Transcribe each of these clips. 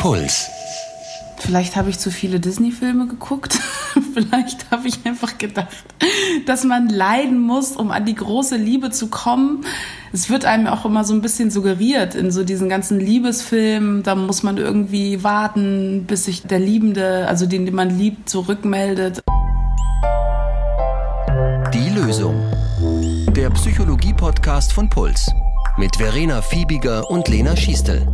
Puls. Vielleicht habe ich zu viele Disney-Filme geguckt. Vielleicht habe ich einfach gedacht, dass man leiden muss, um an die große Liebe zu kommen. Es wird einem auch immer so ein bisschen suggeriert in so diesen ganzen Liebesfilmen. Da muss man irgendwie warten, bis sich der Liebende, also den, den man liebt, zurückmeldet. Die Lösung. Der Psychologie-Podcast von Puls. Mit Verena Fiebiger und Lena Schiestel.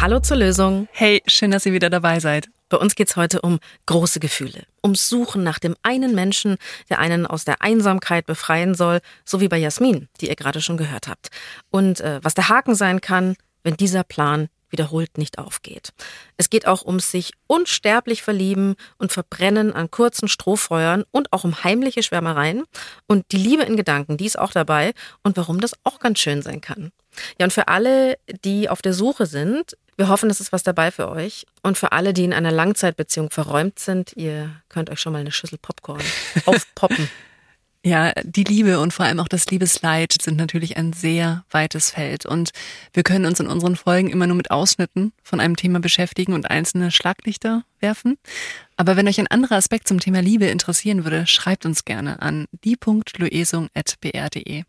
Hallo zur Lösung. Hey, schön, dass ihr wieder dabei seid. Bei uns geht's heute um große Gefühle, ums Suchen nach dem einen Menschen, der einen aus der Einsamkeit befreien soll, so wie bei Jasmin, die ihr gerade schon gehört habt. Und äh, was der Haken sein kann, wenn dieser Plan wiederholt nicht aufgeht. Es geht auch ums sich unsterblich verlieben und verbrennen an kurzen Strohfeuern und auch um heimliche Schwärmereien und die Liebe in Gedanken, die ist auch dabei und warum das auch ganz schön sein kann. Ja, und für alle, die auf der Suche sind, wir hoffen, es ist was dabei für euch. Und für alle, die in einer Langzeitbeziehung verräumt sind, ihr könnt euch schon mal eine Schüssel Popcorn aufpoppen. Ja, die Liebe und vor allem auch das Liebesleid sind natürlich ein sehr weites Feld. Und wir können uns in unseren Folgen immer nur mit Ausschnitten von einem Thema beschäftigen und einzelne Schlaglichter werfen. Aber wenn euch ein anderer Aspekt zum Thema Liebe interessieren würde, schreibt uns gerne an die.luesung.br.de.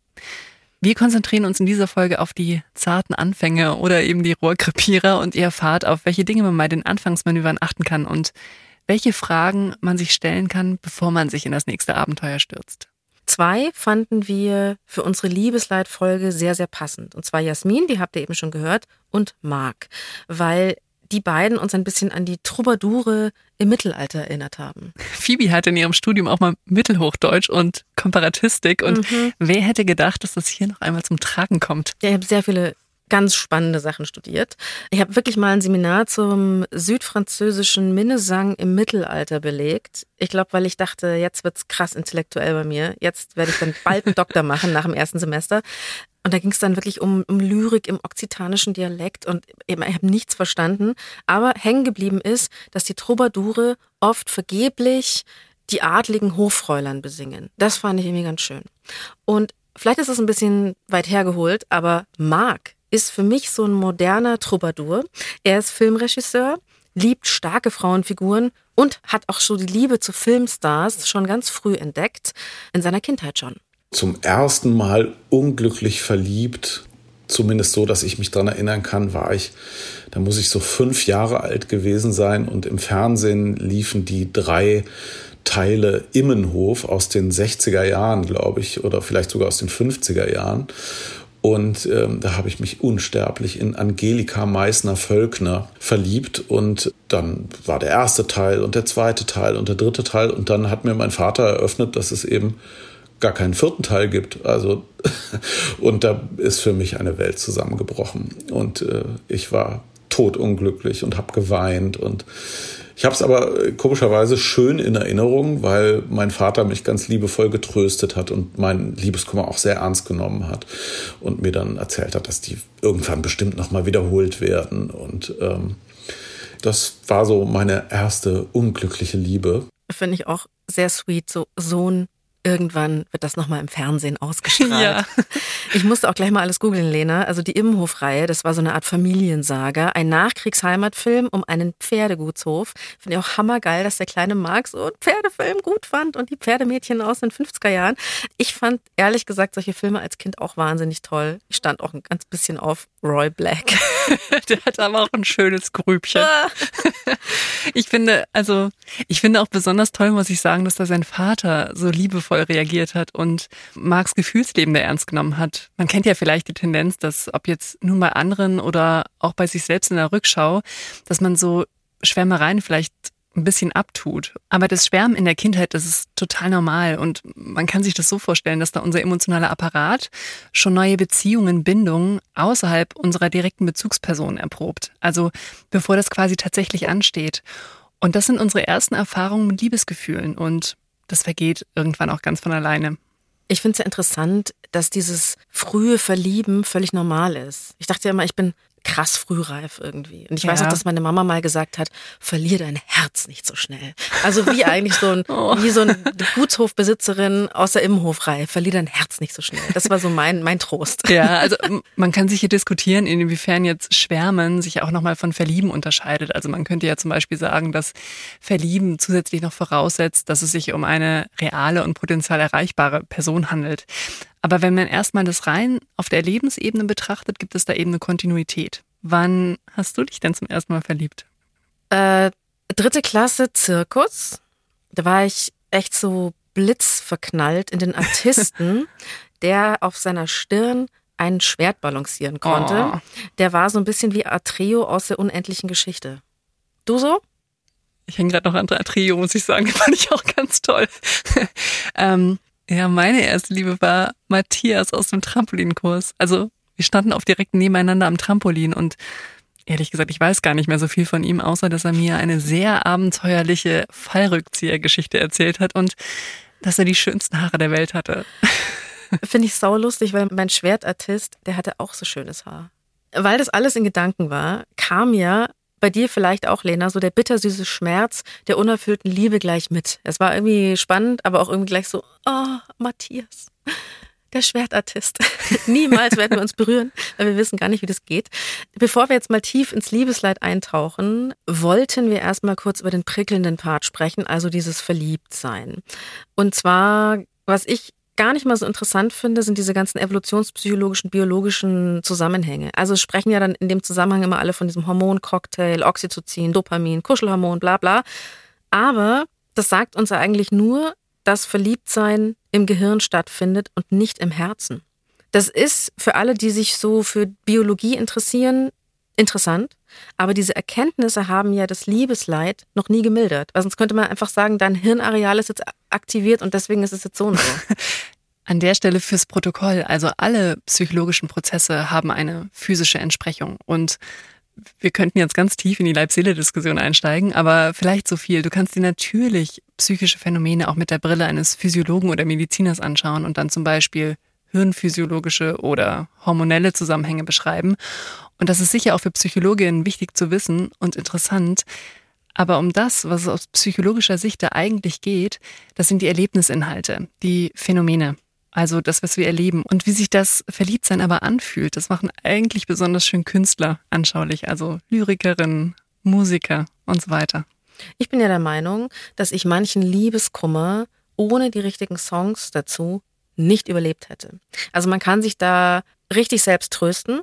Wir konzentrieren uns in dieser Folge auf die zarten Anfänge oder eben die Rohrkrepierer und ihr erfahrt, auf welche Dinge man bei den Anfangsmanövern achten kann und welche Fragen man sich stellen kann, bevor man sich in das nächste Abenteuer stürzt. Zwei fanden wir für unsere Liebesleitfolge sehr, sehr passend. Und zwar Jasmin, die habt ihr eben schon gehört, und Marc, weil die beiden uns ein bisschen an die Troubadoure im Mittelalter erinnert haben. Phoebe hatte in ihrem Studium auch mal Mittelhochdeutsch und Komparatistik. Und mhm. wer hätte gedacht, dass das hier noch einmal zum Tragen kommt? Ja, ich habe sehr viele ganz spannende Sachen studiert. Ich habe wirklich mal ein Seminar zum südfranzösischen Minnesang im Mittelalter belegt. Ich glaube, weil ich dachte, jetzt wird's krass intellektuell bei mir. Jetzt werde ich dann bald einen Doktor machen nach dem ersten Semester. Und da ging es dann wirklich um, um Lyrik im okzitanischen Dialekt und eben, ich habe nichts verstanden. Aber hängen geblieben ist, dass die Troubadoure oft vergeblich die adligen Hoffräulein besingen. Das fand ich irgendwie ganz schön. Und vielleicht ist es ein bisschen weit hergeholt, aber Marc ist für mich so ein moderner Troubadour. Er ist Filmregisseur, liebt starke Frauenfiguren und hat auch schon die Liebe zu Filmstars schon ganz früh entdeckt, in seiner Kindheit schon zum ersten Mal unglücklich verliebt. Zumindest so, dass ich mich daran erinnern kann, war ich, da muss ich so fünf Jahre alt gewesen sein und im Fernsehen liefen die drei Teile Immenhof aus den 60er Jahren, glaube ich, oder vielleicht sogar aus den 50er Jahren. Und ähm, da habe ich mich unsterblich in Angelika Meissner-Völkner verliebt. Und dann war der erste Teil und der zweite Teil und der dritte Teil. Und dann hat mir mein Vater eröffnet, dass es eben gar keinen vierten Teil gibt. Also, und da ist für mich eine Welt zusammengebrochen. Und äh, ich war totunglücklich und habe geweint. Und ich habe es aber äh, komischerweise schön in Erinnerung, weil mein Vater mich ganz liebevoll getröstet hat und mein Liebeskummer auch sehr ernst genommen hat und mir dann erzählt hat, dass die irgendwann bestimmt nochmal wiederholt werden. Und ähm, das war so meine erste unglückliche Liebe. Finde ich auch sehr sweet, so Sohn Irgendwann wird das nochmal im Fernsehen ausgestrahlt. Ja. Ich musste auch gleich mal alles googeln, Lena. Also die Immenhof-Reihe, das war so eine Art Familiensaga. Ein Nachkriegsheimatfilm um einen Pferdegutshof. Finde ich auch hammergeil, dass der kleine Mark so einen Pferdefilm gut fand und die Pferdemädchen aus den 50er Jahren. Ich fand ehrlich gesagt solche Filme als Kind auch wahnsinnig toll. Ich stand auch ein ganz bisschen auf Roy Black. der hat aber auch ein schönes Grübchen. Ah. Ich finde, also, ich finde auch besonders toll, muss ich sagen, dass da sein Vater so liebevoll reagiert hat und Marks Gefühlsleben der ernst genommen hat. Man kennt ja vielleicht die Tendenz, dass ob jetzt nun bei anderen oder auch bei sich selbst in der Rückschau, dass man so Schwärmereien vielleicht ein bisschen abtut. Aber das Schwärmen in der Kindheit, das ist total normal und man kann sich das so vorstellen, dass da unser emotionaler Apparat schon neue Beziehungen, Bindungen außerhalb unserer direkten Bezugsperson erprobt. Also bevor das quasi tatsächlich ansteht. Und das sind unsere ersten Erfahrungen mit Liebesgefühlen und das vergeht irgendwann auch ganz von alleine. Ich finde es ja interessant, dass dieses frühe Verlieben völlig normal ist. Ich dachte ja immer, ich bin krass frühreif irgendwie. Und ich Ja. weiß auch, dass meine Mama mal gesagt hat, verlier dein Herz nicht so schnell. Also wie eigentlich so ein, Oh. wie so eine Gutshofbesitzerin aus der Immenhofreihe, verlier dein Herz nicht so schnell. Das war so mein, mein Trost. Ja, also man kann sich hier diskutieren, inwiefern jetzt Schwärmen sich auch nochmal von Verlieben unterscheidet. Also man könnte ja zum Beispiel sagen, dass Verlieben zusätzlich noch voraussetzt, dass es sich um eine reale und potenziell erreichbare Person handelt. Aber wenn man erstmal das rein auf der Erlebensebene betrachtet, gibt es da eben eine Kontinuität. Wann hast du dich denn zum ersten Mal verliebt? Äh, dritte Klasse Zirkus. Da war ich echt so blitzverknallt in den Artisten, der auf seiner Stirn ein Schwert balancieren konnte. Oh. Der war so ein bisschen wie Atreo aus der unendlichen Geschichte. Du so? Ich hänge gerade noch an Trio, muss ich sagen. Fand ich auch ganz toll. ähm, ja, meine erste Liebe war Matthias aus dem Trampolinkurs. Also wir standen auf direkt nebeneinander am Trampolin und ehrlich gesagt, ich weiß gar nicht mehr so viel von ihm, außer dass er mir eine sehr abenteuerliche Fallrückzieher-Geschichte erzählt hat und dass er die schönsten Haare der Welt hatte. Finde ich saulustig, weil mein Schwertartist, der hatte auch so schönes Haar. Weil das alles in Gedanken war, kam ja bei dir vielleicht auch, Lena, so der bittersüße Schmerz der unerfüllten Liebe gleich mit. Es war irgendwie spannend, aber auch irgendwie gleich so, oh, Matthias, der Schwertartist. Niemals werden wir uns berühren, weil wir wissen gar nicht, wie das geht. Bevor wir jetzt mal tief ins Liebesleid eintauchen, wollten wir erstmal kurz über den prickelnden Part sprechen, also dieses Verliebtsein. Und zwar, was ich gar nicht mal so interessant finde, sind diese ganzen evolutionspsychologischen, biologischen Zusammenhänge. Also sprechen ja dann in dem Zusammenhang immer alle von diesem Hormoncocktail, Oxytocin, Dopamin, Kuschelhormon, bla bla. Aber das sagt uns ja eigentlich nur, dass Verliebtsein im Gehirn stattfindet und nicht im Herzen. Das ist für alle, die sich so für Biologie interessieren, interessant. Aber diese Erkenntnisse haben ja das Liebesleid noch nie gemildert. Weil sonst könnte man einfach sagen, dein Hirnareal ist jetzt aktiviert und deswegen ist es jetzt so und so. An der Stelle fürs Protokoll, also alle psychologischen Prozesse haben eine physische Entsprechung und wir könnten jetzt ganz tief in die Leib-Seele-Diskussion einsteigen, aber vielleicht so viel. Du kannst dir natürlich psychische Phänomene auch mit der Brille eines Physiologen oder Mediziners anschauen und dann zum Beispiel hirnphysiologische oder hormonelle Zusammenhänge beschreiben. Und das ist sicher auch für Psychologinnen wichtig zu wissen und interessant. Aber um das, was es aus psychologischer Sicht da eigentlich geht, das sind die Erlebnisinhalte, die Phänomene. Also das, was wir erleben. Und wie sich das Verliebtsein aber anfühlt, das machen eigentlich besonders schön Künstler anschaulich. Also Lyrikerinnen, Musiker und so weiter. Ich bin ja der Meinung, dass ich manchen Liebeskummer ohne die richtigen Songs dazu nicht überlebt hätte. Also man kann sich da richtig selbst trösten,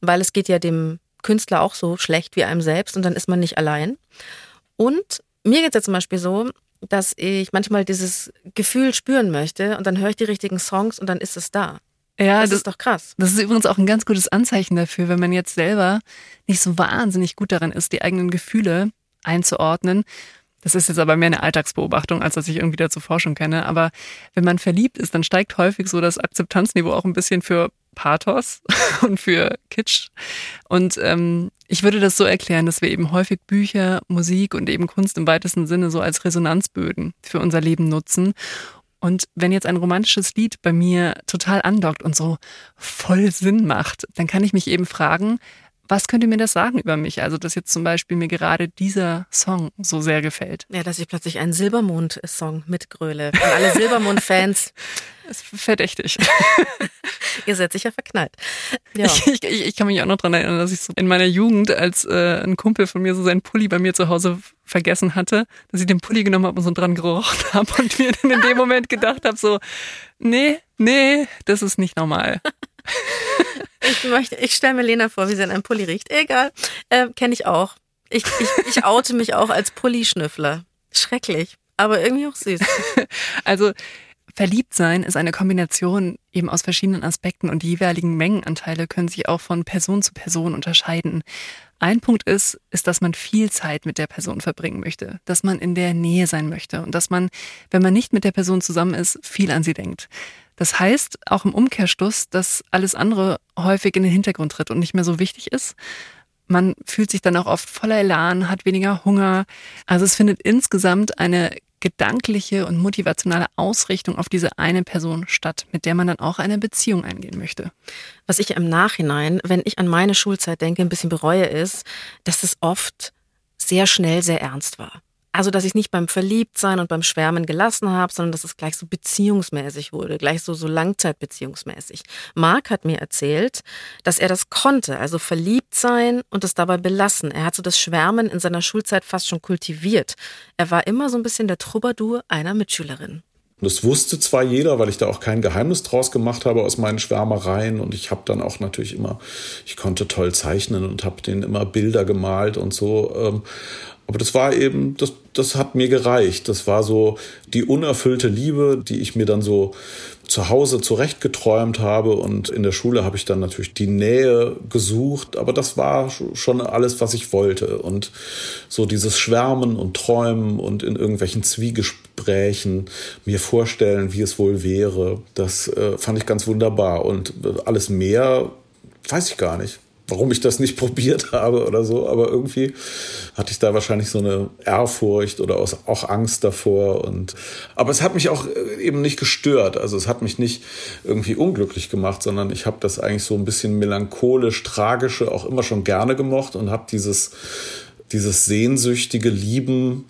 weil es geht ja dem Künstler auch so schlecht wie einem selbst und dann ist man nicht allein. Und mir geht es ja zum Beispiel so, dass ich manchmal dieses Gefühl spüren möchte und dann höre ich die richtigen Songs und dann ist es da. Ja, Das das, ist doch krass. das ist übrigens auch ein ganz gutes Anzeichen dafür, wenn man jetzt selber nicht so wahnsinnig gut daran ist, die eigenen Gefühle einzuordnen. Das ist jetzt aber mehr eine Alltagsbeobachtung, als dass ich irgendwie dazu Forschung kenne. Aber wenn man verliebt ist, dann steigt häufig so das Akzeptanzniveau auch ein bisschen für Pathos und für Kitsch. Und ähm, ich würde das so erklären, dass wir eben häufig Bücher, Musik und eben Kunst im weitesten Sinne so als Resonanzböden für unser Leben nutzen. Und wenn jetzt ein romantisches Lied bei mir total andockt und so voll Sinn macht, dann kann ich mich eben fragen, was könnte mir das sagen über mich? Also, dass jetzt zum Beispiel mir gerade dieser Song so sehr gefällt. Ja, dass ich plötzlich einen Silbermond-Song mitgröle. Und alle Silbermond-Fans, Das ist verdächtig. ihr seid sicher verknallt. Ja. Ich, ich, ich kann mich auch noch dran erinnern, dass ich so in meiner Jugend, als äh, ein Kumpel von mir so seinen Pulli bei mir zu Hause vergessen hatte, dass ich den Pulli genommen habe und so dran gerochen habe und mir dann in dem Moment gedacht habe, so, nee, nee, das ist nicht normal. Ich möchte, ich stelle mir Lena vor, wie sie an einem Pulli riecht. Egal, äh, kenne ich auch. Ich, ich, ich oute mich auch als Pullischnüffler. Schrecklich, aber irgendwie auch süß. Also verliebt sein ist eine Kombination eben aus verschiedenen Aspekten und die jeweiligen Mengenanteile können sich auch von Person zu Person unterscheiden. Ein Punkt ist, ist, dass man viel Zeit mit der Person verbringen möchte, dass man in der Nähe sein möchte und dass man, wenn man nicht mit der Person zusammen ist, viel an sie denkt. Das heißt auch im Umkehrschluss, dass alles andere häufig in den Hintergrund tritt und nicht mehr so wichtig ist. Man fühlt sich dann auch oft voller Elan, hat weniger Hunger. Also es findet insgesamt eine gedankliche und motivationale Ausrichtung auf diese eine Person statt, mit der man dann auch eine Beziehung eingehen möchte. Was ich im Nachhinein, wenn ich an meine Schulzeit denke, ein bisschen bereue, ist, dass es oft sehr schnell sehr ernst war. Also, dass ich nicht beim Verliebtsein und beim Schwärmen gelassen habe, sondern dass es gleich so beziehungsmäßig wurde, gleich so, so Langzeitbeziehungsmäßig. Marc hat mir erzählt, dass er das konnte, also verliebt sein und es dabei belassen. Er hat so das Schwärmen in seiner Schulzeit fast schon kultiviert. Er war immer so ein bisschen der Troubadour einer Mitschülerin. Das wusste zwar jeder, weil ich da auch kein Geheimnis draus gemacht habe aus meinen Schwärmereien und ich habe dann auch natürlich immer, ich konnte toll zeichnen und habe denen immer Bilder gemalt und so. Aber das war eben, das, das hat mir gereicht. Das war so die unerfüllte Liebe, die ich mir dann so zu Hause zurechtgeträumt habe. Und in der Schule habe ich dann natürlich die Nähe gesucht. Aber das war schon alles, was ich wollte. Und so dieses Schwärmen und Träumen und in irgendwelchen Zwiegesprächen mir vorstellen, wie es wohl wäre, das äh, fand ich ganz wunderbar. Und alles mehr weiß ich gar nicht warum ich das nicht probiert habe oder so, aber irgendwie hatte ich da wahrscheinlich so eine Ehrfurcht oder auch Angst davor und aber es hat mich auch äh, eben nicht gestört, also es hat mich nicht irgendwie unglücklich gemacht, sondern ich habe das eigentlich so ein bisschen melancholisch tragische auch immer schon gerne gemocht und habe dieses dieses sehnsüchtige Lieben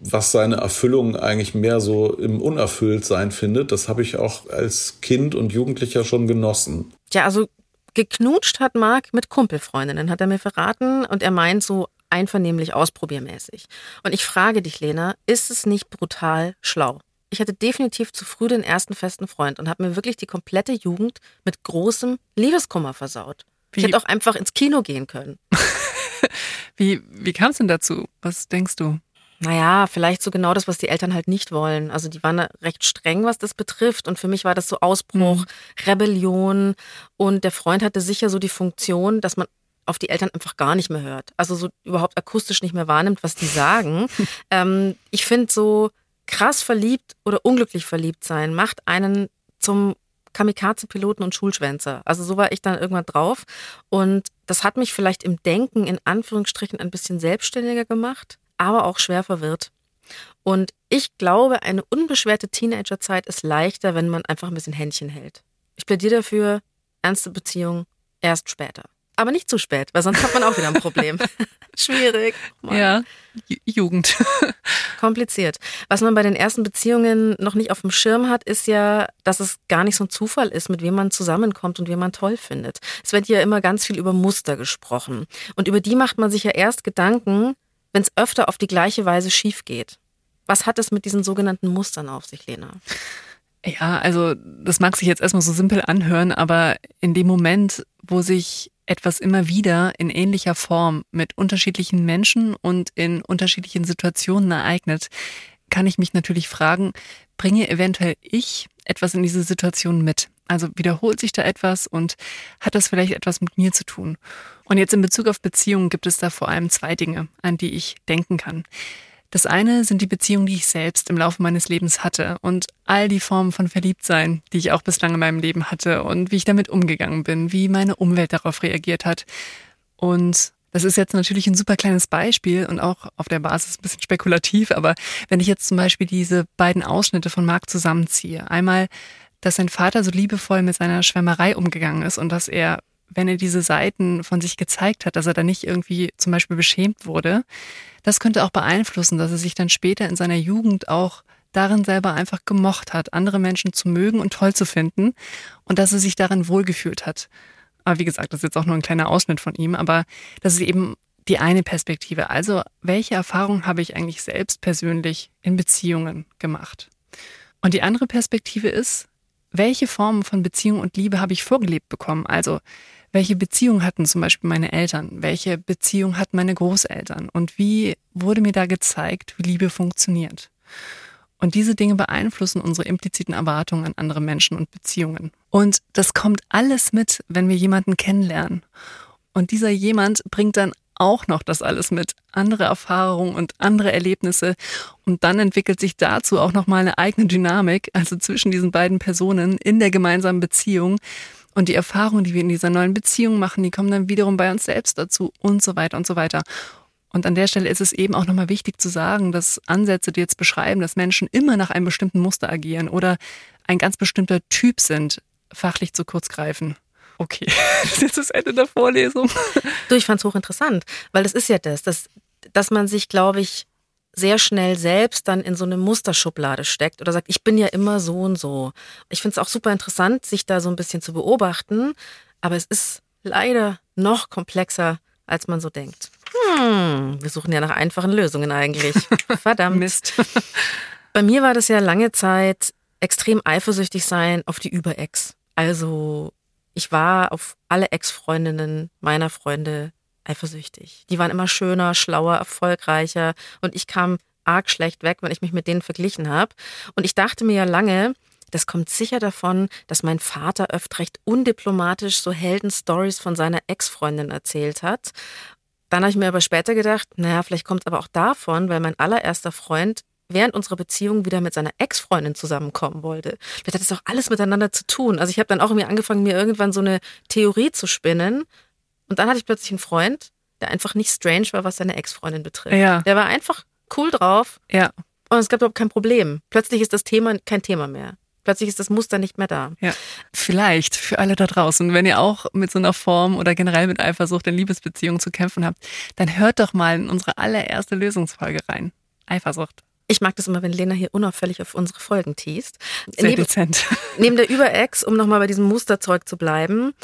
was seine Erfüllung eigentlich mehr so im Unerfülltsein findet, das habe ich auch als Kind und Jugendlicher schon genossen. Ja, also Geknutscht hat Marc mit Kumpelfreundinnen, hat er mir verraten. Und er meint so einvernehmlich ausprobiermäßig. Und ich frage dich, Lena, ist es nicht brutal schlau? Ich hatte definitiv zu früh den ersten festen Freund und habe mir wirklich die komplette Jugend mit großem Liebeskummer versaut. Wie? Ich hätte auch einfach ins Kino gehen können. wie wie kam es denn dazu? Was denkst du? Naja, vielleicht so genau das, was die Eltern halt nicht wollen. Also die waren recht streng, was das betrifft. Und für mich war das so Ausbruch, mhm. Rebellion. Und der Freund hatte sicher so die Funktion, dass man auf die Eltern einfach gar nicht mehr hört. Also so überhaupt akustisch nicht mehr wahrnimmt, was die sagen. ähm, ich finde so krass verliebt oder unglücklich verliebt sein macht einen zum Kamikaze-Piloten und Schulschwänzer. Also so war ich dann irgendwann drauf. Und das hat mich vielleicht im Denken in Anführungsstrichen ein bisschen selbstständiger gemacht aber auch schwer verwirrt. Und ich glaube, eine unbeschwerte Teenagerzeit ist leichter, wenn man einfach ein bisschen Händchen hält. Ich plädiere dafür, ernste Beziehungen erst später. Aber nicht zu spät, weil sonst hat man auch wieder ein Problem. Schwierig. Mann. Ja, Jugend. Kompliziert. Was man bei den ersten Beziehungen noch nicht auf dem Schirm hat, ist ja, dass es gar nicht so ein Zufall ist, mit wem man zusammenkommt und wen man toll findet. Es wird ja immer ganz viel über Muster gesprochen. Und über die macht man sich ja erst Gedanken, wenn es öfter auf die gleiche Weise schief geht. Was hat es mit diesen sogenannten Mustern auf sich, Lena? Ja, also das mag sich jetzt erstmal so simpel anhören, aber in dem Moment, wo sich etwas immer wieder in ähnlicher Form mit unterschiedlichen Menschen und in unterschiedlichen Situationen ereignet, kann ich mich natürlich fragen, bringe eventuell ich etwas in diese Situation mit? Also wiederholt sich da etwas und hat das vielleicht etwas mit mir zu tun? Und jetzt in Bezug auf Beziehungen gibt es da vor allem zwei Dinge, an die ich denken kann. Das eine sind die Beziehungen, die ich selbst im Laufe meines Lebens hatte und all die Formen von Verliebtsein, die ich auch bislang in meinem Leben hatte und wie ich damit umgegangen bin, wie meine Umwelt darauf reagiert hat. Und das ist jetzt natürlich ein super kleines Beispiel und auch auf der Basis ein bisschen spekulativ, aber wenn ich jetzt zum Beispiel diese beiden Ausschnitte von Marc zusammenziehe, einmal dass sein Vater so liebevoll mit seiner Schwärmerei umgegangen ist und dass er, wenn er diese Seiten von sich gezeigt hat, dass er da nicht irgendwie zum Beispiel beschämt wurde. Das könnte auch beeinflussen, dass er sich dann später in seiner Jugend auch darin selber einfach gemocht hat, andere Menschen zu mögen und toll zu finden und dass er sich darin wohlgefühlt hat. Aber wie gesagt, das ist jetzt auch nur ein kleiner Ausschnitt von ihm, aber das ist eben die eine Perspektive. Also, welche Erfahrungen habe ich eigentlich selbst persönlich in Beziehungen gemacht? Und die andere Perspektive ist, welche Formen von Beziehung und Liebe habe ich vorgelebt bekommen? Also, welche Beziehung hatten zum Beispiel meine Eltern? Welche Beziehung hatten meine Großeltern? Und wie wurde mir da gezeigt, wie Liebe funktioniert? Und diese Dinge beeinflussen unsere impliziten Erwartungen an andere Menschen und Beziehungen. Und das kommt alles mit, wenn wir jemanden kennenlernen. Und dieser jemand bringt dann auch noch das alles mit, andere Erfahrungen und andere Erlebnisse. Und dann entwickelt sich dazu auch nochmal eine eigene Dynamik, also zwischen diesen beiden Personen in der gemeinsamen Beziehung. Und die Erfahrungen, die wir in dieser neuen Beziehung machen, die kommen dann wiederum bei uns selbst dazu und so weiter und so weiter. Und an der Stelle ist es eben auch nochmal wichtig zu sagen, dass Ansätze, die jetzt beschreiben, dass Menschen immer nach einem bestimmten Muster agieren oder ein ganz bestimmter Typ sind, fachlich zu kurz greifen. Okay, das ist jetzt das Ende der Vorlesung. Du, ich fand es hochinteressant, weil das ist ja das, dass, dass man sich, glaube ich, sehr schnell selbst dann in so eine Musterschublade steckt oder sagt, ich bin ja immer so und so. Ich finde es auch super interessant, sich da so ein bisschen zu beobachten, aber es ist leider noch komplexer, als man so denkt. Hm, wir suchen ja nach einfachen Lösungen eigentlich. Verdammt. Mist. Bei mir war das ja lange Zeit extrem eifersüchtig sein auf die Überex. Also ich war auf alle Ex-Freundinnen meiner Freunde eifersüchtig. Die waren immer schöner, schlauer, erfolgreicher und ich kam arg schlecht weg, wenn ich mich mit denen verglichen habe. Und ich dachte mir ja lange, das kommt sicher davon, dass mein Vater öfter recht undiplomatisch so Heldenstories von seiner Ex-Freundin erzählt hat. Dann habe ich mir aber später gedacht, naja, vielleicht kommt es aber auch davon, weil mein allererster Freund während unserer Beziehung wieder mit seiner Ex-Freundin zusammenkommen wollte. Vielleicht hat das auch alles miteinander zu tun. Also ich habe dann auch mir angefangen, mir irgendwann so eine Theorie zu spinnen. Und dann hatte ich plötzlich einen Freund, der einfach nicht strange war, was seine Ex-Freundin betrifft. Ja. Der war einfach cool drauf Ja. und es gab überhaupt kein Problem. Plötzlich ist das Thema kein Thema mehr. Plötzlich ist das Muster nicht mehr da. Ja, vielleicht für alle da draußen, wenn ihr auch mit so einer Form oder generell mit Eifersucht in Liebesbeziehungen zu kämpfen habt, dann hört doch mal in unsere allererste Lösungsfolge rein. Eifersucht. Ich mag das immer, wenn Lena hier unauffällig auf unsere Folgen teast. Sehr Neben, dezent. neben der Überex, um nochmal bei diesem Musterzeug zu bleiben,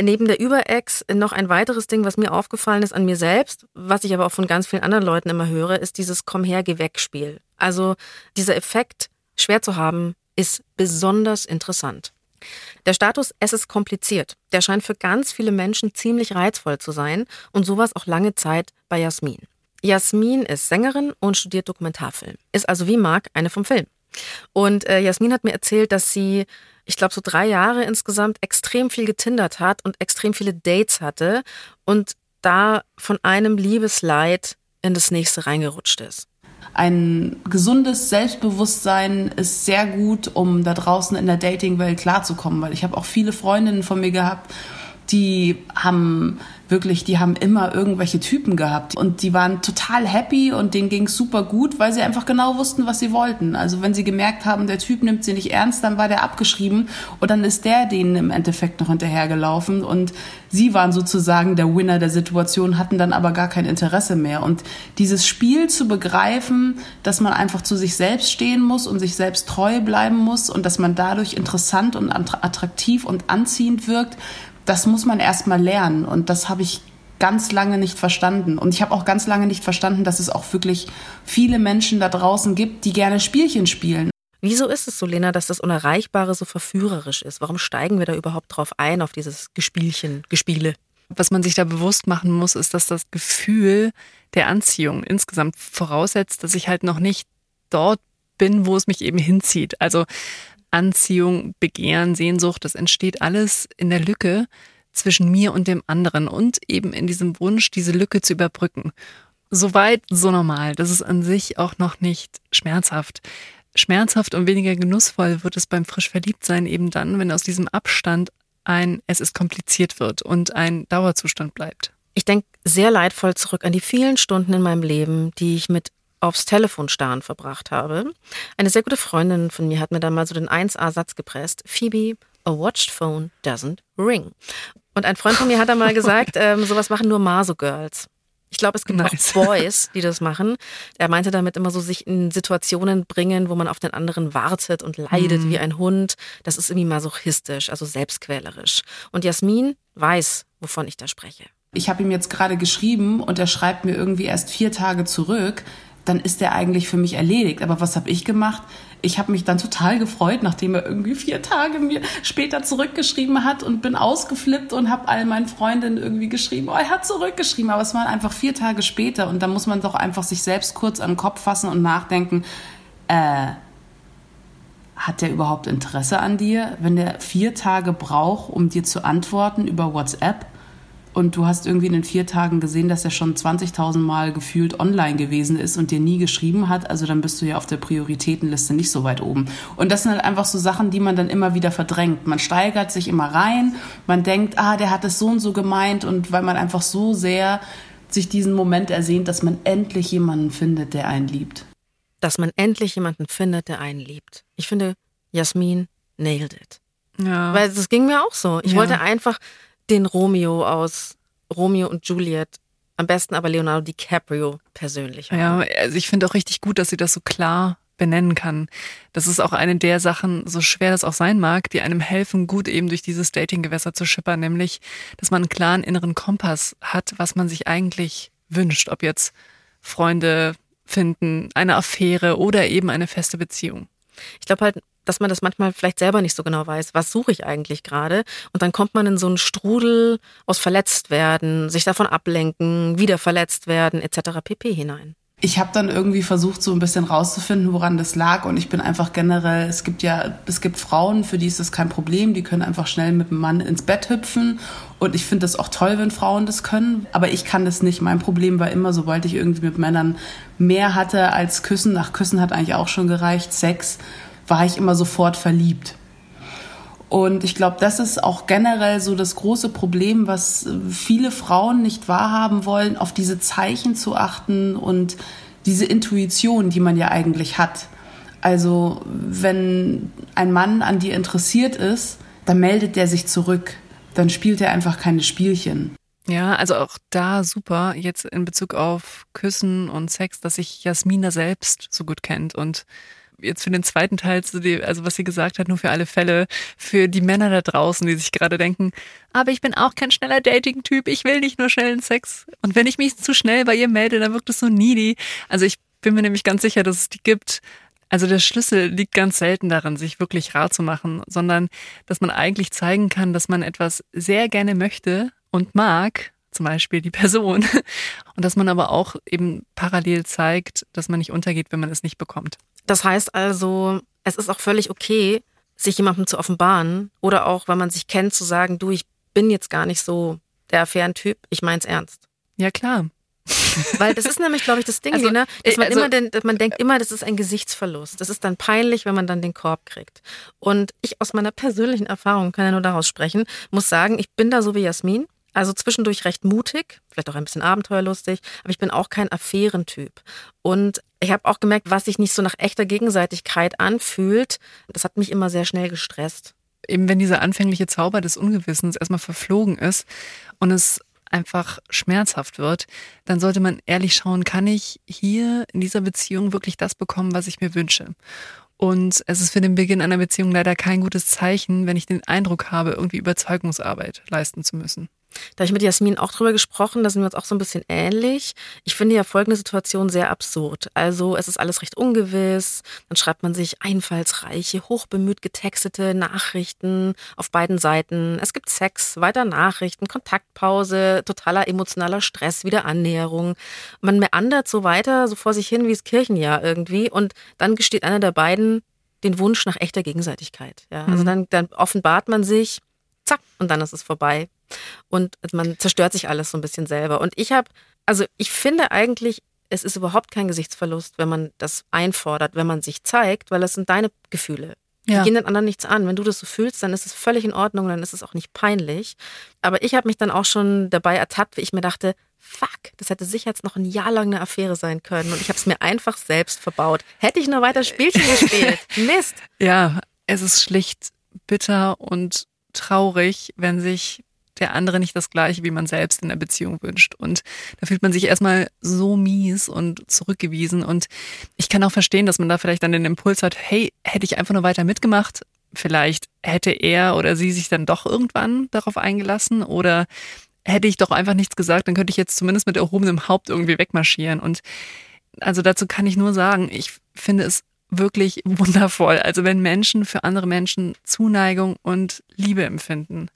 neben der Überex noch ein weiteres Ding, was mir aufgefallen ist an mir selbst, was ich aber auch von ganz vielen anderen Leuten immer höre, ist dieses Komm her, geh weg Spiel. Also dieser Effekt, schwer zu haben, ist besonders interessant. Der Status, es ist kompliziert, der scheint für ganz viele Menschen ziemlich reizvoll zu sein und sowas auch lange Zeit bei Jasmin. Jasmin ist Sängerin und studiert Dokumentarfilm, ist also wie Marc eine vom Film. Und äh, Jasmin hat mir erzählt, dass sie, ich glaube, so drei Jahre insgesamt extrem viel getindert hat und extrem viele Dates hatte und da von einem Liebesleid in das nächste reingerutscht ist. Ein gesundes Selbstbewusstsein ist sehr gut, um da draußen in der Dating-Welt klarzukommen, weil ich habe auch viele Freundinnen von mir gehabt, die haben wirklich, die haben immer irgendwelche Typen gehabt und die waren total happy und denen ging super gut, weil sie einfach genau wussten, was sie wollten. Also wenn sie gemerkt haben, der Typ nimmt sie nicht ernst, dann war der abgeschrieben und dann ist der denen im Endeffekt noch hinterhergelaufen und sie waren sozusagen der Winner der Situation, hatten dann aber gar kein Interesse mehr. Und dieses Spiel zu begreifen, dass man einfach zu sich selbst stehen muss und sich selbst treu bleiben muss und dass man dadurch interessant und attraktiv und anziehend wirkt, das muss man erst mal lernen und das habe ich ganz lange nicht verstanden. Und ich habe auch ganz lange nicht verstanden, dass es auch wirklich viele Menschen da draußen gibt, die gerne Spielchen spielen. Wieso ist es so, Lena, dass das Unerreichbare so verführerisch ist? Warum steigen wir da überhaupt drauf ein, auf dieses Gespielchen, Gespiele? Was man sich da bewusst machen muss, ist, dass das Gefühl der Anziehung insgesamt voraussetzt, dass ich halt noch nicht dort bin, wo es mich eben hinzieht. Also Anziehung, Begehren, Sehnsucht, das entsteht alles in der Lücke zwischen mir und dem anderen und eben in diesem Wunsch, diese Lücke zu überbrücken. Soweit so normal. Das ist an sich auch noch nicht schmerzhaft. Schmerzhaft und weniger genussvoll wird es beim frisch Verliebtsein eben dann, wenn aus diesem Abstand ein es ist kompliziert wird und ein Dauerzustand bleibt. Ich denke sehr leidvoll zurück an die vielen Stunden in meinem Leben, die ich mit aufs Telefon starren verbracht habe. Eine sehr gute Freundin von mir hat mir dann mal so den 1A-Satz gepresst. Phoebe, a watched phone doesn't ring. Und ein Freund von mir hat dann mal gesagt, ähm, sowas machen nur Maso-Girls. Ich glaube, es gibt Nice. auch Boys, die das machen. Er meinte damit immer so sich in Situationen bringen, wo man auf den anderen wartet und leidet wie ein Hund. Das ist irgendwie masochistisch, also selbstquälerisch. Und Jasmin weiß, wovon ich da spreche. Ich habe ihm jetzt gerade geschrieben und er schreibt mir irgendwie erst vier Tage zurück. Dann ist er eigentlich für mich erledigt. Aber was habe ich gemacht? Ich habe mich dann total gefreut, nachdem er irgendwie vier Tage mir später zurückgeschrieben hat und bin ausgeflippt und habe all meinen Freundinnen irgendwie geschrieben, oh, er hat zurückgeschrieben, aber es waren einfach vier Tage später und da muss man doch einfach sich selbst kurz an den Kopf fassen und nachdenken, äh, hat der überhaupt Interesse an dir, wenn der vier Tage braucht, um dir zu antworten über WhatsApp? Und du hast irgendwie in den vier Tagen gesehen, dass er schon 20.000 Mal gefühlt online gewesen ist und dir nie geschrieben hat. Also dann bist du ja auf der Prioritätenliste nicht so weit oben. Und das sind halt einfach so Sachen, die man dann immer wieder verdrängt. Man steigert sich immer rein. Man denkt, ah, der hat es so und so gemeint. Und weil man einfach so sehr sich diesen Moment ersehnt, dass man endlich jemanden findet, der einen liebt. Dass man endlich jemanden findet, der einen liebt. Ich finde, Jasmin nailed it. Ja. Weil das ging mir auch so. Ich Ja. wollte einfach den Romeo aus Romeo und Juliet, am besten aber Leonardo DiCaprio persönlich haben. Ja, also ich finde auch richtig gut, dass sie das so klar benennen kann. Das ist auch eine der Sachen, so schwer das auch sein mag, die einem helfen, gut eben durch dieses Datinggewässer zu schippern, nämlich, dass man einen klaren inneren Kompass hat, was man sich eigentlich wünscht, ob jetzt Freunde finden, eine Affäre oder eben eine feste Beziehung. Ich glaube halt, dass man das manchmal vielleicht selber nicht so genau weiß. Was suche ich eigentlich gerade? Und dann kommt man in so einen Strudel aus verletzt werden, sich davon ablenken, wieder verletzt werden, etc. pp. hinein. Ich habe dann irgendwie versucht, so ein bisschen rauszufinden, woran das lag. Und ich bin einfach generell, es gibt ja, es gibt Frauen, für die ist das kein Problem, die können einfach schnell mit dem Mann ins Bett hüpfen. Und ich finde das auch toll, wenn Frauen das können. Aber ich kann das nicht. Mein Problem war immer, sobald ich irgendwie mit Männern mehr hatte als Küssen, nach Küssen hat eigentlich auch schon gereicht, Sex, war ich immer sofort verliebt. Und ich glaube, das ist auch generell so das große Problem, was viele Frauen nicht wahrhaben wollen, auf diese Zeichen zu achten und diese Intuition, die man ja eigentlich hat. Also wenn ein Mann an dir interessiert ist, dann meldet der sich zurück. Dann spielt er einfach keine Spielchen. Ja, also auch da super, jetzt in Bezug auf Küssen und Sex, dass sich Jasmina selbst so gut kennt und jetzt für den zweiten Teil, also was sie gesagt hat, nur für alle Fälle, für die Männer da draußen, die sich gerade denken, aber ich bin auch kein schneller Dating-Typ, ich will nicht nur schnellen Sex. Und wenn ich mich zu schnell bei ihr melde, dann wirkt es so needy. Also ich bin mir nämlich ganz sicher, dass es die gibt. Also der Schlüssel liegt ganz selten darin, sich wirklich rar zu machen, sondern dass man eigentlich zeigen kann, dass man etwas sehr gerne möchte und mag, zum Beispiel die Person, und dass man aber auch eben parallel zeigt, dass man nicht untergeht, wenn man es nicht bekommt. Das heißt also, es ist auch völlig okay, sich jemandem zu offenbaren oder auch, wenn man sich kennt, zu sagen, du, ich bin jetzt gar nicht so der Affärentyp, ich mein's ernst. Ja, klar. Weil das ist nämlich, glaube ich, das Ding, Also, ne? dass man also- immer den, dass man denkt immer, das ist ein Gesichtsverlust. Das ist dann peinlich, wenn man dann den Korb kriegt. Und ich aus meiner persönlichen Erfahrung kann ja nur daraus sprechen, muss sagen, ich bin da so wie Jasmin. Also zwischendurch recht mutig, vielleicht auch ein bisschen abenteuerlustig, aber ich bin auch kein Affärentyp. Und ich habe auch gemerkt, was sich nicht so nach echter Gegenseitigkeit anfühlt, das hat mich immer sehr schnell gestresst. Eben wenn dieser anfängliche Zauber des Ungewissens erstmal verflogen ist und es einfach schmerzhaft wird, dann sollte man ehrlich schauen, kann ich hier in dieser Beziehung wirklich das bekommen, was ich mir wünsche? Und es ist für den Beginn einer Beziehung leider kein gutes Zeichen, wenn ich den Eindruck habe, irgendwie Überzeugungsarbeit leisten zu müssen. Da habe ich mit Jasmin auch drüber gesprochen, da sind wir uns auch so ein bisschen ähnlich. Ich finde ja folgende Situation sehr absurd. Also es ist alles recht ungewiss, dann schreibt man sich einfallsreiche, hochbemüht getextete Nachrichten auf beiden Seiten. Es gibt Sex, weiter Nachrichten, Kontaktpause, totaler emotionaler Stress, wieder Annäherung. Man meandert so weiter, so vor sich hin wie das Kirchenjahr irgendwie und dann gesteht einer der beiden den Wunsch nach echter Gegenseitigkeit. Ja, also Mhm. dann, dann offenbart man sich, zack, und dann ist es vorbei. Und man zerstört sich alles so ein bisschen selber. Und ich habe, also ich finde eigentlich, es ist überhaupt kein Gesichtsverlust, wenn man das einfordert, wenn man sich zeigt, weil das sind deine Gefühle. Die Ja. gehen den anderen nichts an. Wenn du das so fühlst, dann ist es völlig in Ordnung, dann ist es auch nicht peinlich. Aber ich habe mich dann auch schon dabei ertappt, wie ich mir dachte, fuck, das hätte sicher jetzt noch ein Jahr lang eine Affäre sein können. Und ich habe es mir einfach selbst verbaut. Hätte ich nur weiter Spielchen gespielt. Mist. Ja, es ist schlicht bitter und traurig, wenn sich der andere nicht das gleiche wie man selbst in der Beziehung wünscht. Und da fühlt man sich erstmal so mies und zurückgewiesen. Und ich kann auch verstehen, dass man da vielleicht dann den Impuls hat, hey, hätte ich einfach nur weiter mitgemacht, vielleicht hätte er oder sie sich dann doch irgendwann darauf eingelassen oder hätte ich doch einfach nichts gesagt, dann könnte ich jetzt zumindest mit erhobenem Haupt irgendwie wegmarschieren. Und also dazu kann ich nur sagen, ich finde es wirklich wundervoll. Also wenn Menschen für andere Menschen Zuneigung und Liebe empfinden.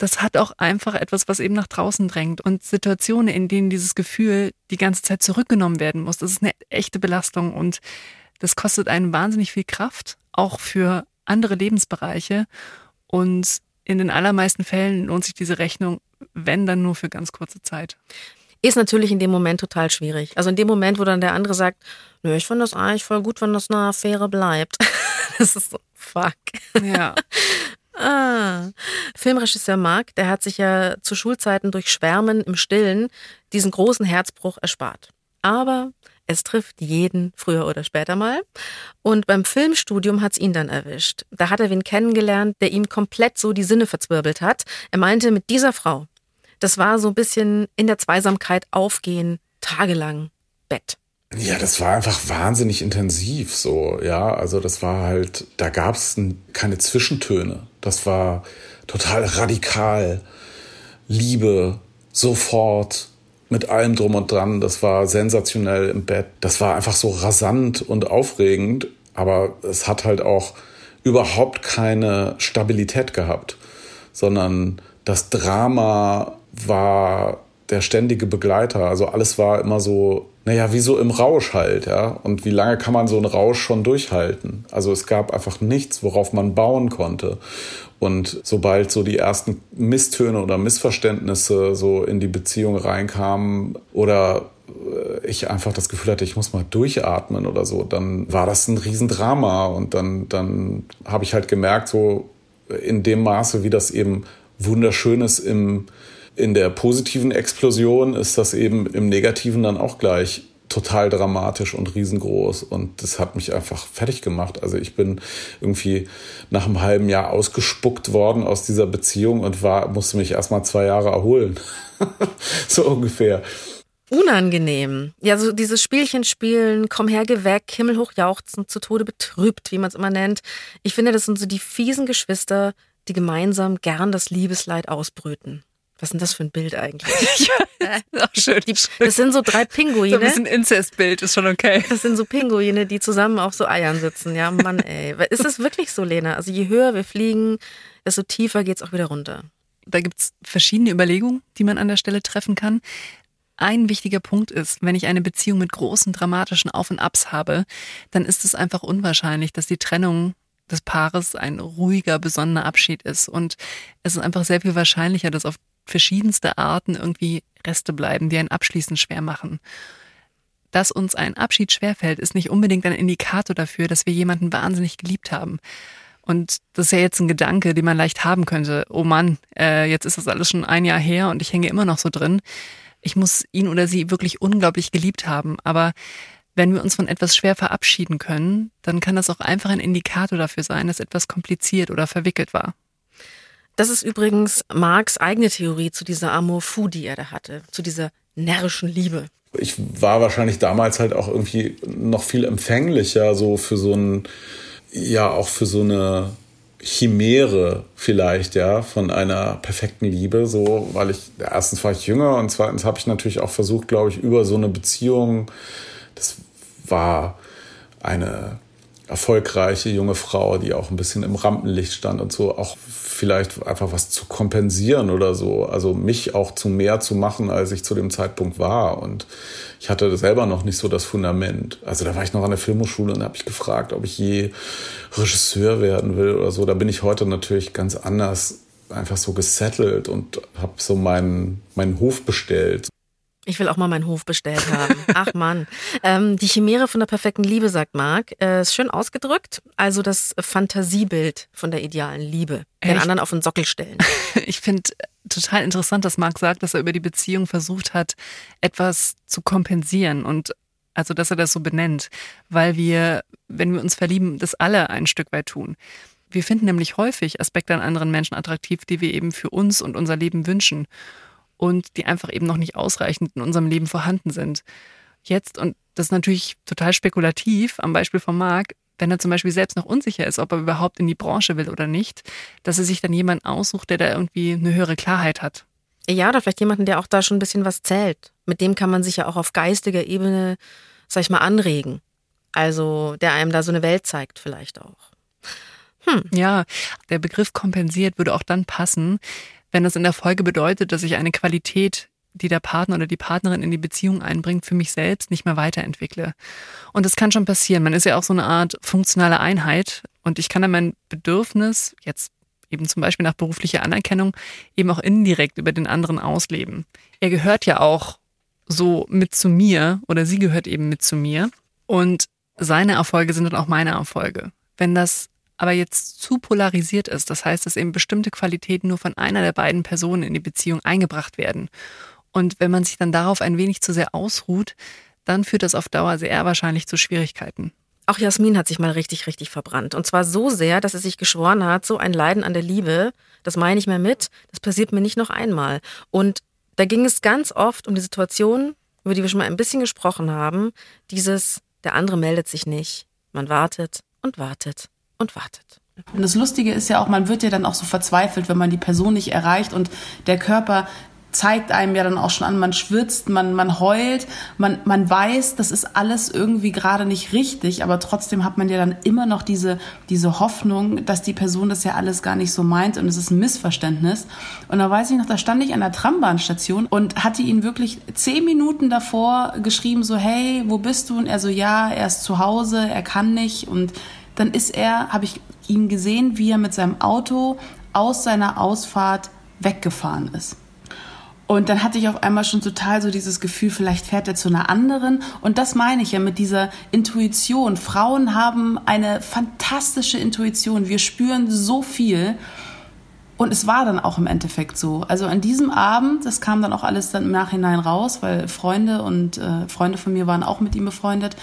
Das hat auch einfach etwas, was eben nach draußen drängt. Und Situationen, in denen dieses Gefühl die ganze Zeit zurückgenommen werden muss, das ist eine echte Belastung und das kostet einen wahnsinnig viel Kraft, auch für andere Lebensbereiche. Und in den allermeisten Fällen lohnt sich diese Rechnung, wenn dann nur für ganz kurze Zeit. Ist natürlich in dem Moment total schwierig. Also in dem Moment, wo dann der andere sagt, nö, ich finde das eigentlich voll gut, wenn das eine Affäre bleibt. Das ist so, fuck. Ja. Ah. Filmregisseur Mark, der hat sich ja zu Schulzeiten durch Schwärmen im Stillen diesen großen Herzbruch erspart. Aber es trifft jeden früher oder später mal. Und beim Filmstudium hat's ihn dann erwischt. Da hat er wen kennengelernt, der ihm komplett so die Sinne verzwirbelt hat. Er meinte, mit dieser Frau, das war so ein bisschen in der Zweisamkeit aufgehen, tagelang Bett. Ja, das war einfach wahnsinnig intensiv so, ja. Also das war halt, da gab es keine Zwischentöne. Das war total radikal. Liebe, sofort, mit allem drum und dran. Das war sensationell im Bett. Das war einfach so rasant und aufregend, aber es hat halt auch überhaupt keine Stabilität gehabt, sondern das Drama war der ständige Begleiter. Also alles war immer so naja, wie so im Rausch halt, ja. Und wie lange kann man so einen Rausch schon durchhalten? Also es gab einfach nichts, worauf man bauen konnte. Und sobald so die ersten Misstöne oder Missverständnisse so in die Beziehung reinkamen oder äh, ich einfach das Gefühl hatte, ich muss mal durchatmen oder so, dann war das ein Riesendrama. Und dann, dann habe ich halt gemerkt, so in dem Maße, wie das eben wunderschön ist im, in der positiven Explosion ist das eben im negativen dann auch gleich total dramatisch und riesengroß und das hat mich einfach fertig gemacht. Also ich bin irgendwie nach einem halben Jahr ausgespuckt worden aus dieser Beziehung und war musste mich erstmal zwei Jahre erholen. so ungefähr. Unangenehm. Ja, so dieses Spielchen spielen, komm her, geh weg, himmelhoch jauchzen, zu Tode betrübt, wie man es immer nennt. Ich finde, das sind so die fiesen Geschwister, die gemeinsam gern das Liebesleid ausbrüten. Was ist denn das für ein Bild eigentlich? Auch schön, die, das sind so drei Pinguine. So ein bisschen Inzestbild ist schon okay. Das sind so Pinguine, die zusammen auf so Eiern sitzen. Ja, Mann, ey. Ist es wirklich so, Lena? Also je höher wir fliegen, desto tiefer geht's auch wieder runter. Da gibt's verschiedene Überlegungen, die man an der Stelle treffen kann. Ein wichtiger Punkt ist, wenn ich eine Beziehung mit großen dramatischen Auf und Abs habe, dann ist es einfach unwahrscheinlich, dass die Trennung des Paares ein ruhiger, besonnener Abschied ist. Und es ist einfach sehr viel wahrscheinlicher, dass auf verschiedenste Arten irgendwie Reste bleiben, die ein Abschließen schwer machen. Dass uns ein Abschied schwerfällt, ist nicht unbedingt ein Indikator dafür, dass wir jemanden wahnsinnig geliebt haben. Und das ist ja jetzt ein Gedanke, den man leicht haben könnte. Oh Mann, äh, jetzt ist das alles schon ein Jahr her und ich hänge immer noch so drin. Ich muss ihn oder sie wirklich unglaublich geliebt haben. Aber wenn wir uns von etwas schwer verabschieden können, dann kann das auch einfach ein Indikator dafür sein, dass etwas kompliziert oder verwickelt war. Das ist übrigens Marks eigene Theorie zu dieser Amour fou, die er da hatte, zu dieser närrischen Liebe. Ich war wahrscheinlich damals halt auch irgendwie noch viel empfänglicher so für so ein, ja, auch für so eine Chimäre vielleicht, ja, von einer perfekten Liebe, so, weil ich, erstens war ich jünger und zweitens habe ich natürlich auch versucht, glaube ich, über so eine Beziehung, das war eine erfolgreiche junge Frau, die auch ein bisschen im Rampenlicht stand und so, auch vielleicht einfach was zu kompensieren oder so. Also mich auch zu mehr zu machen, als ich zu dem Zeitpunkt war. Und ich hatte selber noch nicht so das Fundament. Also da war ich noch an der Filmhochschule und habe ich gefragt, ob ich je Regisseur werden will oder so. Da bin ich heute natürlich ganz anders einfach so gesettelt und habe so meinen, meinen Hof bestellt. Ich will auch mal meinen Hof bestellt haben. Ach Mann. Ähm, die Chimäre von der perfekten Liebe, sagt Marc, äh, ist schön ausgedrückt. Also das Fantasiebild von der idealen Liebe. Den Echt? anderen auf den Sockel stellen. Ich finde total interessant, dass Marc sagt, dass er über die Beziehung versucht hat, etwas zu kompensieren und also, dass er das so benennt. Weil wir, wenn wir uns verlieben, das alle ein Stück weit tun. Wir finden nämlich häufig Aspekte an anderen Menschen attraktiv, die wir eben für uns und unser Leben wünschen und die einfach eben noch nicht ausreichend in unserem Leben vorhanden sind. Jetzt, und das ist natürlich total spekulativ, am Beispiel von Marc, wenn er zum Beispiel selbst noch unsicher ist, ob er überhaupt in die Branche will oder nicht, dass er sich dann jemanden aussucht, der da irgendwie eine höhere Klarheit hat. Ja, oder vielleicht jemanden, der auch da schon ein bisschen was zählt. Mit dem kann man sich ja auch auf geistiger Ebene, sag ich mal, anregen. Also, der einem da so eine Welt zeigt, vielleicht auch. Hm. Ja, der Begriff kompensiert würde auch dann passen, wenn das in der Folge bedeutet, dass ich eine Qualität, die der Partner oder die Partnerin in die Beziehung einbringt, für mich selbst nicht mehr weiterentwickle. Und das kann schon passieren. Man ist ja auch so eine Art funktionale Einheit und ich kann dann mein Bedürfnis, jetzt eben zum Beispiel nach beruflicher Anerkennung, eben auch indirekt über den anderen ausleben. Er gehört ja auch so mit zu mir oder sie gehört eben mit zu mir und seine Erfolge sind dann auch meine Erfolge. Wenn das aber jetzt zu polarisiert ist. Das heißt, dass eben bestimmte Qualitäten nur von einer der beiden Personen in die Beziehung eingebracht werden. Und wenn man sich dann darauf ein wenig zu sehr ausruht, dann führt das auf Dauer sehr wahrscheinlich zu Schwierigkeiten. Auch Jasmin hat sich mal richtig, richtig verbrannt. Und zwar so sehr, dass sie sich geschworen hat, so ein Leiden an der Liebe, das meine ich mehr mit, das passiert mir nicht noch einmal. Und da ging es ganz oft um die Situation, über die wir schon mal ein bisschen gesprochen haben, dieses, der andere meldet sich nicht. Man wartet und wartet und wartet. Und das Lustige ist ja auch, man wird ja dann auch so verzweifelt, wenn man die Person nicht erreicht und der Körper zeigt einem ja dann auch schon an, man schwitzt, man, man heult, man, man weiß, das ist alles irgendwie gerade nicht richtig, aber trotzdem hat man ja dann immer noch diese, diese Hoffnung, dass die Person das ja alles gar nicht so meint und es ist ein Missverständnis. Und da weiß ich noch, da stand ich an der Trambahnstation und hatte ihn wirklich zehn Minuten davor geschrieben, so, hey, wo bist du? Und er so, ja, er ist zu Hause, er kann nicht und dann ist er, habe ich ihn gesehen, wie er mit seinem Auto aus seiner Ausfahrt weggefahren ist. Und dann hatte ich auf einmal schon total so dieses Gefühl, vielleicht fährt er zu einer anderen. Und das meine ich ja mit dieser Intuition. Frauen haben eine fantastische Intuition. Wir spüren so viel. Und es war dann auch im Endeffekt so. Also an diesem Abend, das kam dann auch alles dann im Nachhinein raus, weil Freunde und äh, Freunde von mir waren auch mit ihm befreundet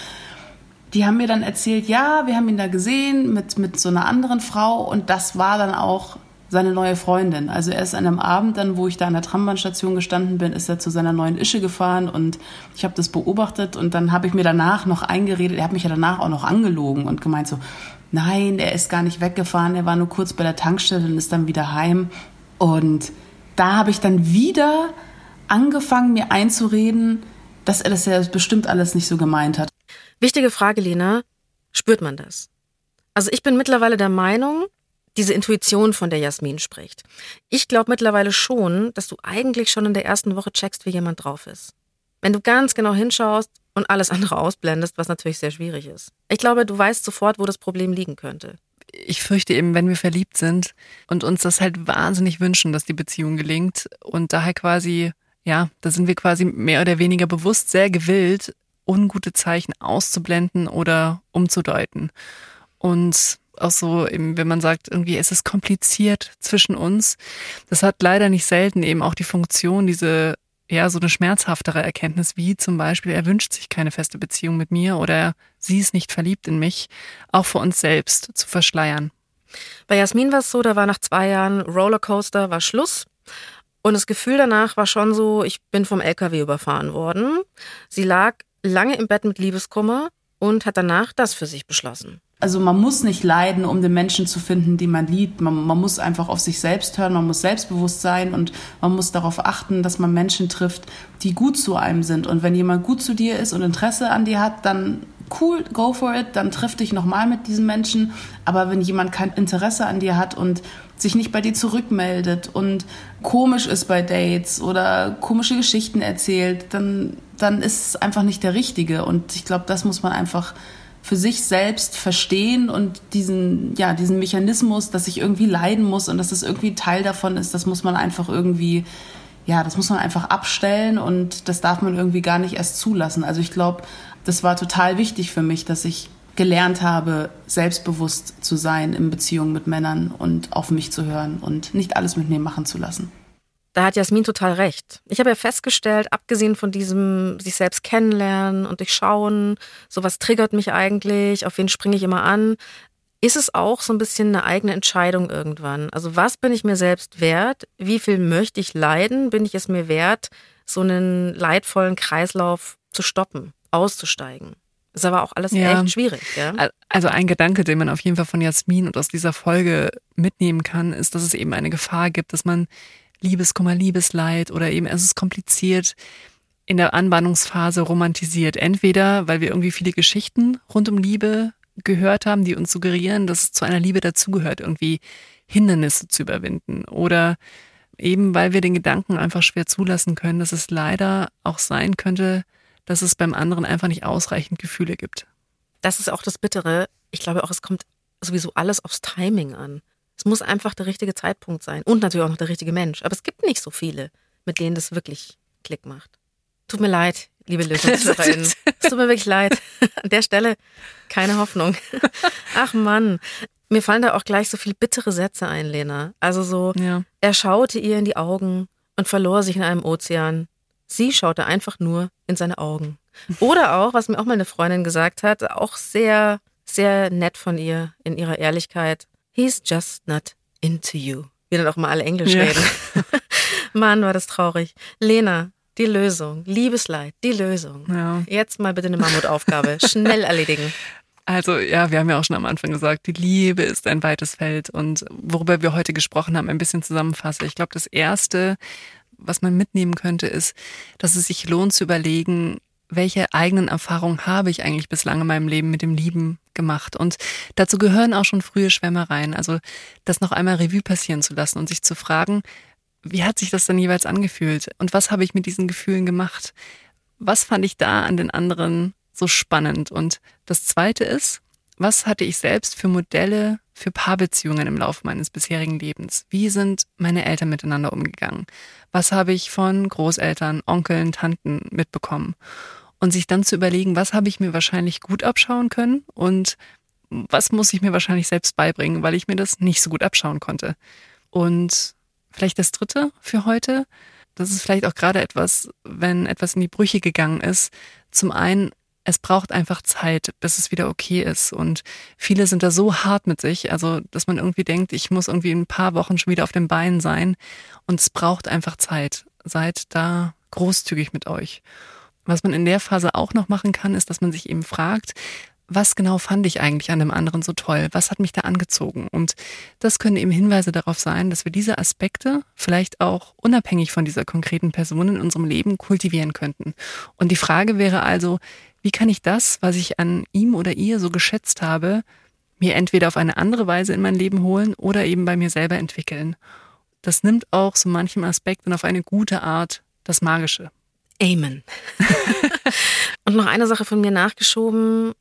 die haben mir dann erzählt, ja, wir haben ihn da gesehen mit, mit so einer anderen Frau und das war dann auch seine neue Freundin. Also er ist an einem Abend dann, wo ich da an der Trambahnstation gestanden bin, ist er zu seiner neuen Ische gefahren und ich habe das beobachtet und dann habe ich mir danach noch eingeredet, er hat mich ja danach auch noch angelogen und gemeint so, nein, er ist gar nicht weggefahren, er war nur kurz bei der Tankstelle und ist dann wieder heim. Und da habe ich dann wieder angefangen, mir einzureden, dass er das ja bestimmt alles nicht so gemeint hat. Wichtige Frage, Lena. Spürt man das? Also ich bin mittlerweile der Meinung, diese Intuition, von der Jasmin spricht. Ich glaube mittlerweile schon, dass du eigentlich schon in der ersten Woche checkst, wie jemand drauf ist. Wenn du ganz genau hinschaust und alles andere ausblendest, was natürlich sehr schwierig ist. Ich glaube, du weißt sofort, wo das Problem liegen könnte. Ich fürchte eben, wenn wir verliebt sind und uns das halt wahnsinnig wünschen, dass die Beziehung gelingt und daher quasi, ja, da sind wir quasi mehr oder weniger bewusst sehr gewillt, ungute Zeichen auszublenden oder umzudeuten. Und auch so, eben, wenn man sagt, irgendwie es ist kompliziert zwischen uns, das hat leider nicht selten eben auch die Funktion, diese ja, so eine schmerzhaftere Erkenntnis, wie zum Beispiel, er wünscht sich keine feste Beziehung mit mir oder sie ist nicht verliebt in mich, auch für uns selbst zu verschleiern. Bei Jasmin war es so, da war nach zwei Jahren Rollercoaster, war Schluss. Und das Gefühl danach war schon so, ich bin vom LKW überfahren worden. Sie lag lange im Bett mit Liebeskummer und hat danach das für sich beschlossen. Also man muss nicht leiden, um den Menschen zu finden, die man liebt. Man, man, muss einfach auf sich selbst hören, man muss selbstbewusst sein und man muss darauf achten, dass man Menschen trifft, die gut zu einem sind. Und wenn jemand gut zu dir ist und Interesse an dir hat, dann cool, go for it, dann triff dich nochmal mit diesen Menschen. Aber wenn jemand kein Interesse an dir hat und sich nicht bei dir zurückmeldet und komisch ist bei Dates oder komische Geschichten erzählt, dann, dann ist es einfach nicht der Richtige. Und ich glaube, das muss man einfach für sich selbst verstehen und diesen, ja, diesen Mechanismus, dass ich irgendwie leiden muss und dass das irgendwie Teil davon ist, das muss man einfach irgendwie, ja, das muss man einfach abstellen und das darf man irgendwie gar nicht erst zulassen. Also ich glaube, das war total wichtig für mich, dass ich gelernt habe, selbstbewusst zu sein in Beziehungen mit Männern und auf mich zu hören und nicht alles mit mir machen zu lassen. Da hat Jasmin total recht. Ich habe ja festgestellt, abgesehen von diesem sich selbst kennenlernen und durchschauen, sowas triggert mich eigentlich, auf wen springe ich immer an, ist es auch so ein bisschen eine eigene Entscheidung irgendwann. Also was bin ich mir selbst wert? Wie viel möchte ich leiden? Bin ich es mir wert, so einen leidvollen Kreislauf zu stoppen, auszusteigen? Ist aber auch alles ja. echt schwierig. Ja? Also ein Gedanke, den man auf jeden Fall von Jasmin und aus dieser Folge mitnehmen kann, ist, dass es eben eine Gefahr gibt, dass man Liebeskummer, Liebesleid oder eben es ist kompliziert in der Anbahnungsphase romantisiert. Entweder, weil wir irgendwie viele Geschichten rund um Liebe gehört haben, die uns suggerieren, dass es zu einer Liebe dazugehört, irgendwie Hindernisse zu überwinden. Oder eben, weil wir den Gedanken einfach schwer zulassen können, dass es leider auch sein könnte, dass es beim anderen einfach nicht ausreichend Gefühle gibt. Das ist auch das Bittere. Ich glaube auch, es kommt sowieso alles aufs Timing an. Es muss einfach der richtige Zeitpunkt sein und natürlich auch noch der richtige Mensch. Aber es gibt nicht so viele, mit denen das wirklich Klick macht. Tut mir leid, liebe Lösungsführerin. es tut mir wirklich leid. An der Stelle keine Hoffnung. Ach Mann. Mir fallen da auch gleich so viel bittere Sätze ein, Lena. Also so, Ja. er schaute ihr in die Augen und verlor sich in einem Ozean. Sie schaute einfach nur in seine Augen. Oder auch, was mir auch mal eine Freundin gesagt hat, auch sehr, sehr nett von ihr in ihrer Ehrlichkeit. He's just not into you. Wir dann auch mal alle Englisch Ja. reden. Mann, war das traurig. Lena, die Lösung. Liebesleid, die Lösung. Ja. Jetzt mal bitte eine Mammutaufgabe. Schnell erledigen. Also ja, wir haben ja auch schon am Anfang gesagt, die Liebe ist ein weites Feld und worüber wir heute gesprochen haben, ein bisschen zusammenfasse. Ich glaube, das Erste, was man mitnehmen könnte, ist, dass es sich lohnt zu überlegen, welche eigenen Erfahrungen habe ich eigentlich bislang in meinem Leben mit dem Lieben gemacht. Und dazu gehören auch schon frühe Schwärmereien. Also das noch einmal Revue passieren zu lassen und sich zu fragen, wie hat sich das dann jeweils angefühlt? Und was habe ich mit diesen Gefühlen gemacht? Was fand ich da an den anderen so spannend? Und das Zweite ist, was hatte ich selbst für Modelle für Paarbeziehungen im Laufe meines bisherigen Lebens? Wie sind meine Eltern miteinander umgegangen? Was habe ich von Großeltern, Onkeln, Tanten mitbekommen? Und sich dann zu überlegen, was habe ich mir wahrscheinlich gut abschauen können und was muss ich mir wahrscheinlich selbst beibringen, weil ich mir das nicht so gut abschauen konnte. Und vielleicht das Dritte für heute, das ist vielleicht auch gerade etwas, wenn etwas in die Brüche gegangen ist. Zum einen, es braucht einfach Zeit, bis es wieder okay ist. Und viele sind da so hart mit sich, also dass man irgendwie denkt, ich muss irgendwie in ein paar Wochen schon wieder auf den Beinen sein. Und es braucht einfach Zeit. Seid da großzügig mit euch. Was man in der Phase auch noch machen kann, ist, dass man sich eben fragt, was genau fand ich eigentlich an dem anderen so toll? Was hat mich da angezogen? Und das können eben Hinweise darauf sein, dass wir diese Aspekte vielleicht auch unabhängig von dieser konkreten Person in unserem Leben kultivieren könnten. Und die Frage wäre also, wie kann ich das, was ich an ihm oder ihr so geschätzt habe, mir entweder auf eine andere Weise in mein Leben holen oder eben bei mir selber entwickeln? Das nimmt auch so manchem Aspekt und auf eine gute Art das Magische. Amen. Und noch eine Sache von mir nachgeschoben,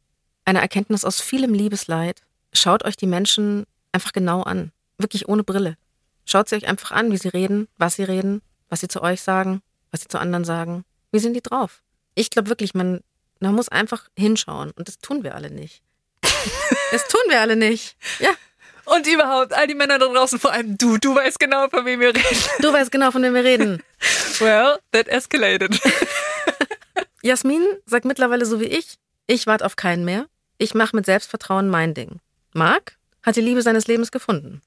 eine Erkenntnis aus vielem Liebesleid. Schaut euch die Menschen einfach genau an, wirklich ohne Brille. Schaut sie euch einfach an, wie sie reden, was sie reden, was sie zu euch sagen, was sie zu anderen sagen. Wie sind die drauf? Ich glaube wirklich, man, man muss einfach hinschauen und das tun wir alle nicht. das tun wir alle nicht. Ja, Und überhaupt, all die Männer da draußen, vor allem du, du weißt genau, von wem wir reden. du weißt genau, von wem wir reden. Well, that escalated. Jasmin sagt mittlerweile so wie ich, ich warte auf keinen mehr. Ich mache mit Selbstvertrauen mein Ding. Marc hat die Liebe seines Lebens gefunden.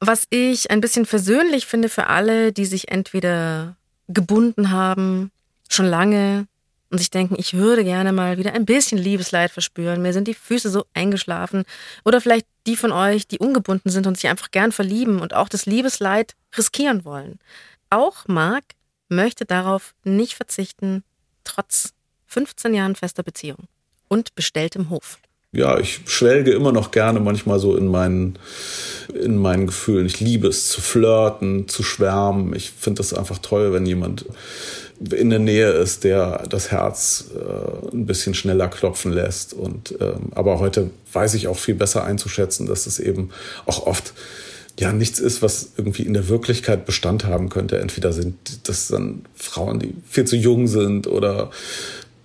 Was ich ein bisschen versöhnlich finde für alle, die sich entweder gebunden haben, schon lange, und sich denken, ich würde gerne mal wieder ein bisschen Liebesleid verspüren. Mir sind die Füße so eingeschlafen. Oder vielleicht die von euch, die ungebunden sind und sich einfach gern verlieben und auch das Liebesleid riskieren wollen. Auch Marc möchte darauf nicht verzichten, trotz 15 Jahren fester Beziehung und bestelltem Hof. ja, ich schwelge immer noch gerne manchmal so in meinen, in meinen Gefühlen. Ich liebe es zu flirten, zu schwärmen. Ich finde das einfach toll, wenn jemand in der Nähe ist, der das Herz äh, ein bisschen schneller klopfen lässt. Und ähm, aber heute weiß ich auch viel besser einzuschätzen, dass es eben auch oft ja nichts ist, was irgendwie in der Wirklichkeit Bestand haben könnte. Entweder sind das dann Frauen, die viel zu jung sind oder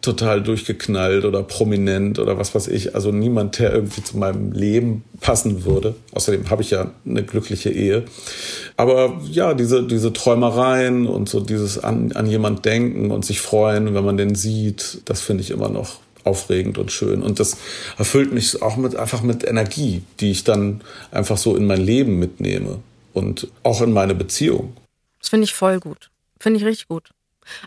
total durchgeknallt oder prominent oder was weiß ich. Also niemand, der irgendwie zu meinem Leben passen würde. Außerdem habe ich ja eine glückliche Ehe. Aber ja, diese, diese Träumereien und so dieses an, an jemand denken und sich freuen, wenn man den sieht, das finde ich immer noch aufregend und schön. Und das erfüllt mich auch mit, einfach mit Energie, die ich dann einfach so in mein Leben mitnehme und auch in meine Beziehung. Das finde ich voll gut. Finde ich richtig gut.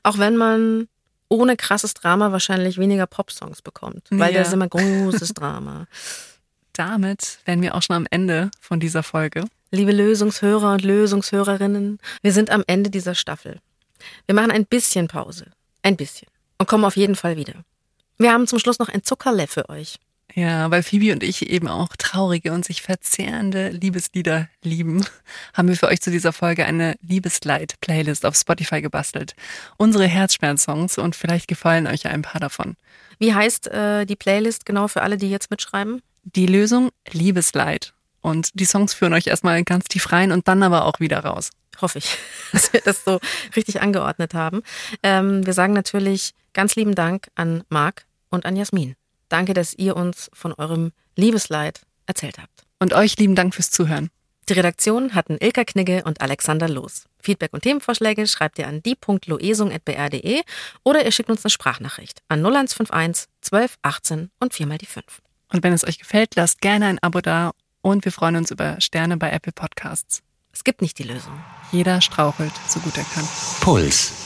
Auch wenn man ohne krasses Drama wahrscheinlich weniger Popsongs bekommt. Weil Ja. das ist immer großes Drama. Damit wären wir auch schon am Ende von dieser Folge. Liebe Lösungshörer und Lösungshörerinnen, wir sind am Ende dieser Staffel. Wir machen ein bisschen Pause. Ein bisschen. Und kommen auf jeden Fall wieder. Wir haben zum Schluss noch ein Zuckerle für euch. Ja, weil Phoebe und ich eben auch traurige und sich verzehrende Liebeslieder lieben, haben wir für euch zu dieser Folge eine Liebesleid-Playlist auf Spotify gebastelt. Unsere Herzschmerz-Songs und vielleicht gefallen euch ja ein paar davon. Wie heißt äh, die Playlist genau für alle, die jetzt mitschreiben? Die Lösung Liebesleid. Und die Songs führen euch erstmal ganz tief rein und dann aber auch wieder raus. Hoffe ich, dass wir das so richtig angeordnet haben. Ähm, wir sagen natürlich ganz lieben Dank an Marc und an Jasmin. Danke, dass ihr uns von eurem Liebesleid erzählt habt. Und euch lieben Dank fürs Zuhören. Die Redaktion hatten Ilka Knigge und Alexander Loos. Feedback und Themenvorschläge schreibt ihr an die.loesung.br.de oder ihr schickt uns eine Sprachnachricht an 0151 12 18 und viermal die 5. Und wenn es euch gefällt, lasst gerne ein Abo da und wir freuen uns über Sterne bei Apple Podcasts. Es gibt nicht die Lösung. Jeder strauchelt, so gut er kann. Puls.